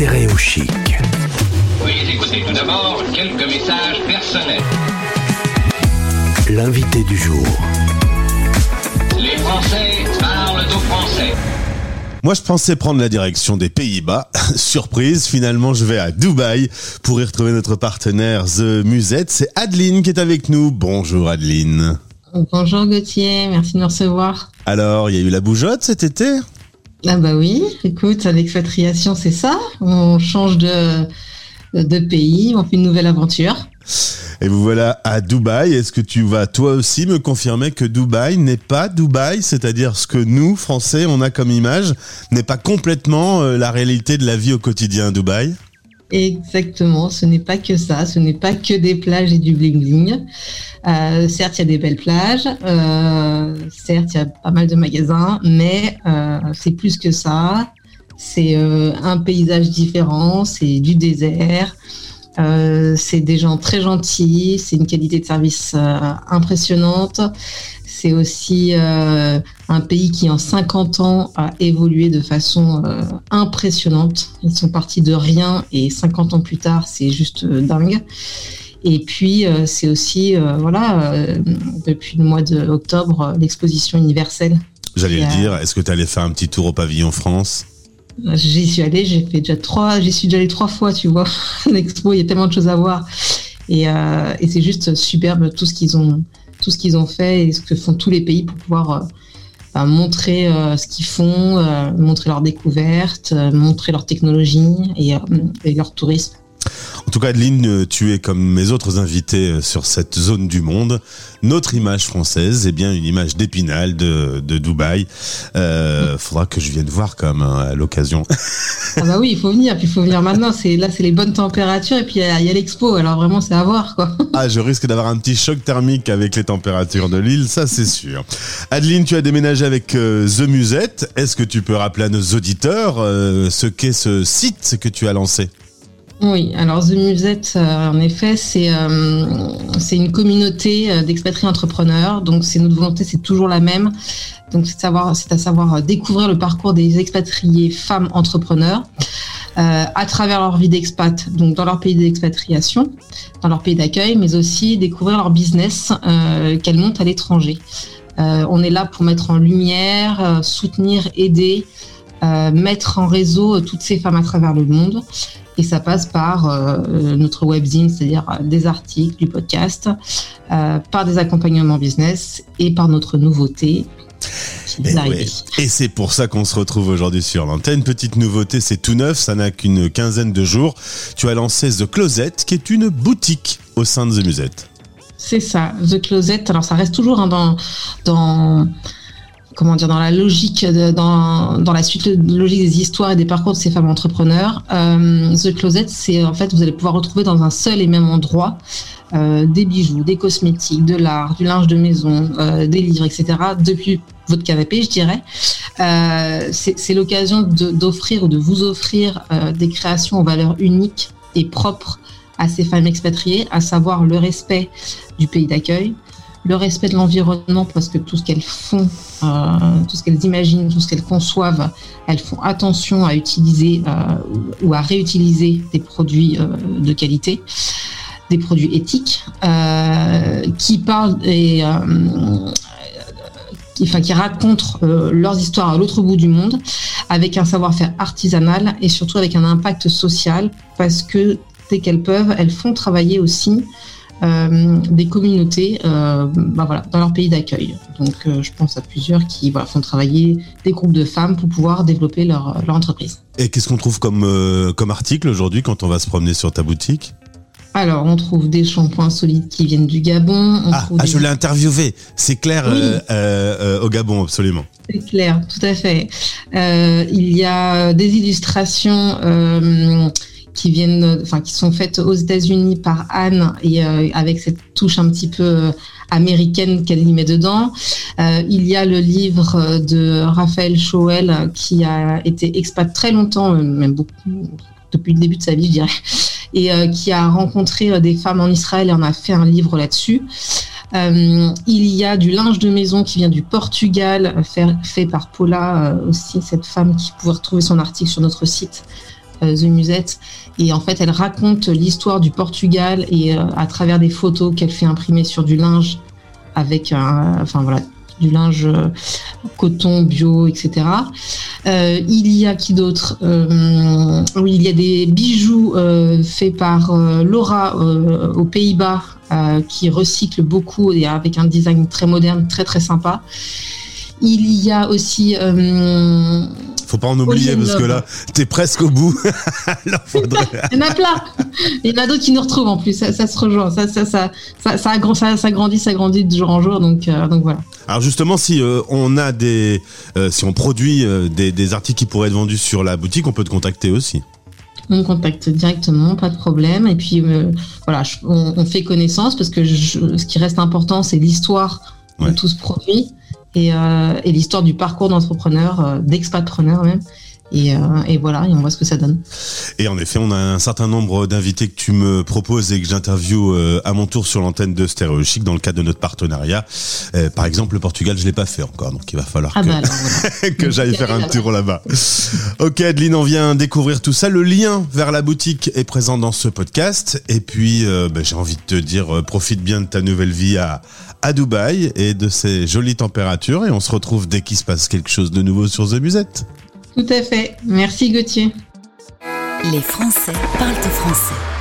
intérêt au chic. Veuillez écouter tout d'abord quelques messages personnels. L'invité du jour. Les Français parlent aux Français. Moi, je pensais prendre la direction des Pays-Bas. Surprise, finalement, je vais à Dubaï pour y retrouver notre partenaire The Musette. C'est Adeline qui est avec nous. Bonjour Adeline. Bonjour Gauthier, merci de nous recevoir. Alors, il y a eu la bougeotte cet été? Ah bah oui, écoute, l'expatriation c'est ça, on change de, de pays, on fait une nouvelle aventure. Et vous voilà à Dubaï. Est-ce que tu vas toi aussi me confirmer que Dubaï n'est pas Dubaï, c'est-à-dire ce que nous, Français, on a comme image, n'est pas complètement euh, la réalité de la vie au quotidien à Dubaï? Exactement, ce n'est pas que ça, ce n'est pas que des plages et du bling-bling. Euh, certes, il y a des belles plages, euh, certes, il y a pas mal de magasins, mais euh, c'est plus que ça. C'est euh, un paysage différent, c'est du désert, euh, c'est des gens très gentils, c'est une qualité de service euh, impressionnante. C'est aussi un pays qui, en 50 ans, a évolué de façon euh, impressionnante. Ils sont partis de rien et 50 ans plus tard, c'est juste euh, dingue. Et puis, euh, c'est aussi, voilà, depuis le mois d'octobre, l'exposition universelle. J'allais le dire. Est-ce que tu allais faire un petit tour au pavillon France? J'y suis allée, j'ai fait déjà trois, j'y suis déjà allée trois fois, tu vois. L'expo, il y a tellement de choses à voir. Et, et c'est juste superbe tout ce qu'ils ont, tout ce qu'ils ont fait et ce que font tous les pays pour pouvoir montrer euh, ce qu'ils font, euh, montrer leurs découvertes, euh, montrer leur technologie et, et leur tourisme. En tout cas, Adeline, euh, tu es comme mes autres invités euh, sur cette zone du monde. Notre image française est bien une image d'épinal de, de Dubaï. Euh, faudra que je vienne voir comme à l'occasion. Ah bah oui, il faut venir, puis il faut venir maintenant. C'est là, c'est les bonnes températures et puis il y a, l'expo. Alors vraiment, c'est à voir quoi. Ah, je risque d'avoir un petit choc thermique avec les températures de l'île, ça c'est sûr. Adeline, tu as déménagé avec euh, The Musette. Est-ce que tu peux rappeler à nos auditeurs euh, ce qu'est ce site que tu as lancé? Oui, alors The Musette, euh, en effet, c'est euh, c'est une communauté euh, d'expatriés entrepreneurs. Donc, c'est notre volonté, c'est toujours la même. Donc, c'est savoir, à savoir découvrir le parcours des expatriés femmes entrepreneurs à travers leur vie d'expat, donc dans leur pays d'expatriation, dans leur pays d'accueil, mais aussi découvrir leur business qu'elles montent à l'étranger. On est là pour mettre en lumière, soutenir, aider, mettre en réseau toutes ces femmes à travers le monde. Et ça passe par euh, notre webzine, c'est-à-dire euh, des articles, du podcast, euh, par des accompagnements business et par notre nouveauté. Eh ouais. Et c'est pour ça qu'on se retrouve aujourd'hui sur l'antenne. Petite nouveauté, c'est tout neuf, ça n'a qu'une quinzaine de jours. Tu as lancé The Closet, qui est une boutique au sein de The Musette. C'est ça, The Closet. Alors ça reste toujours hein, dans, dans comment dire dans la logique, dans, dans la suite logique des histoires et des parcours de ces femmes entrepreneurs. Euh, The Closet, c'est en fait vous allez pouvoir retrouver dans un seul et même endroit euh, des bijoux, des cosmétiques, de l'art, du linge de maison, euh, des livres, etc. Depuis votre canapé, je dirais. C'est l'occasion d'offrir ou de vous offrir des créations aux valeurs uniques et propres à ces femmes expatriées, à savoir le respect du pays d'accueil, le respect de l'environnement, parce que tout ce qu'elles font, euh, tout ce qu'elles imaginent, tout ce qu'elles conçoivent, elles font attention à utiliser euh, ou- à réutiliser des produits euh, de qualité, des produits éthiques, qui parlent et qui, racontent leurs histoires à l'autre bout du monde, avec un savoir-faire artisanal et surtout avec un impact social, parce que dès qu'elles peuvent, elles font travailler aussi des communautés euh, bah voilà, dans leur pays d'accueil. Donc euh, je pense à plusieurs qui voilà, font travailler des groupes de femmes pour pouvoir développer leur, leur entreprise. Et qu'est-ce qu'on trouve comme, euh, comme article aujourd'hui quand on va se promener sur ta boutique? Alors on trouve des shampoings solides qui viennent du Gabon. On Ah, ah, des... je l'ai interviewé, c'est clair, Oui. euh, euh, euh, au Gabon, absolument. C'est clair, tout à fait. Euh, il y a des illustrations euh, qui viennent, enfin qui sont faites aux États-Unis par Anne et euh, avec cette touche un petit peu euh, américaine qu'elle y met dedans. Euh, il y a le livre de Raphaël Choel euh, qui a été expat très longtemps, même depuis le début de sa vie, je dirais, et qui a rencontré des femmes en Israël et en a fait un livre là-dessus. Il y a du linge de maison qui vient du Portugal, fait, par Paula, aussi cette femme qui pouvait retrouver son article sur notre site, The Musette. Et en fait, elle raconte l'histoire du Portugal et à travers des photos qu'elle fait imprimer sur du linge avec un, enfin voilà, du linge euh, coton bio, etc. Euh, il y a qui d'autre? Euh, Oui, il y a des bijoux faits par Laura aux Pays-Bas qui recycle beaucoup et avec un design très moderne, très très sympa. Il y a aussi faut pas en oublier parce que là, t'es presque au bout. il y en a plein. Il y en a d'autres qui nous retrouvent en plus. Ça, se rejoint. Ça, ça, ça, ça, ça, ça, grandit, ça grandit de jour en jour. Donc, euh, donc voilà. Alors justement, si euh, on a des, euh, si on produit des, des, articles qui pourraient être vendus sur la boutique, on peut te contacter aussi. On contacte directement, pas de problème. Et puis voilà, on, fait connaissance parce que ce qui reste important, c'est l'histoire de tout ce produit et, euh, et l'histoire du parcours d'entrepreneur, euh, d'expatpreneur même. Et, euh, et, voilà, et on voit ce que ça donne. Et en effet, on a un certain nombre d'invités que tu me proposes et que j'interviewe euh, à mon tour sur l'antenne de Stéréo Chic dans le cadre de notre partenariat. Euh, par exemple, le Portugal, je l'ai pas fait encore, donc il va falloir ah que, bah que j'aille faire un tour là-bas. ok, Adeline, on vient découvrir tout ça. Le lien vers la boutique est présent dans ce podcast. Et puis, bah, j'ai envie de te dire, profite bien de ta nouvelle vie à, à Dubaï et de ces jolies températures. Et on se retrouve dès qu'il se passe quelque chose de nouveau sur The Musette. Tout à fait. Merci Gauthier. Les Français parlent français.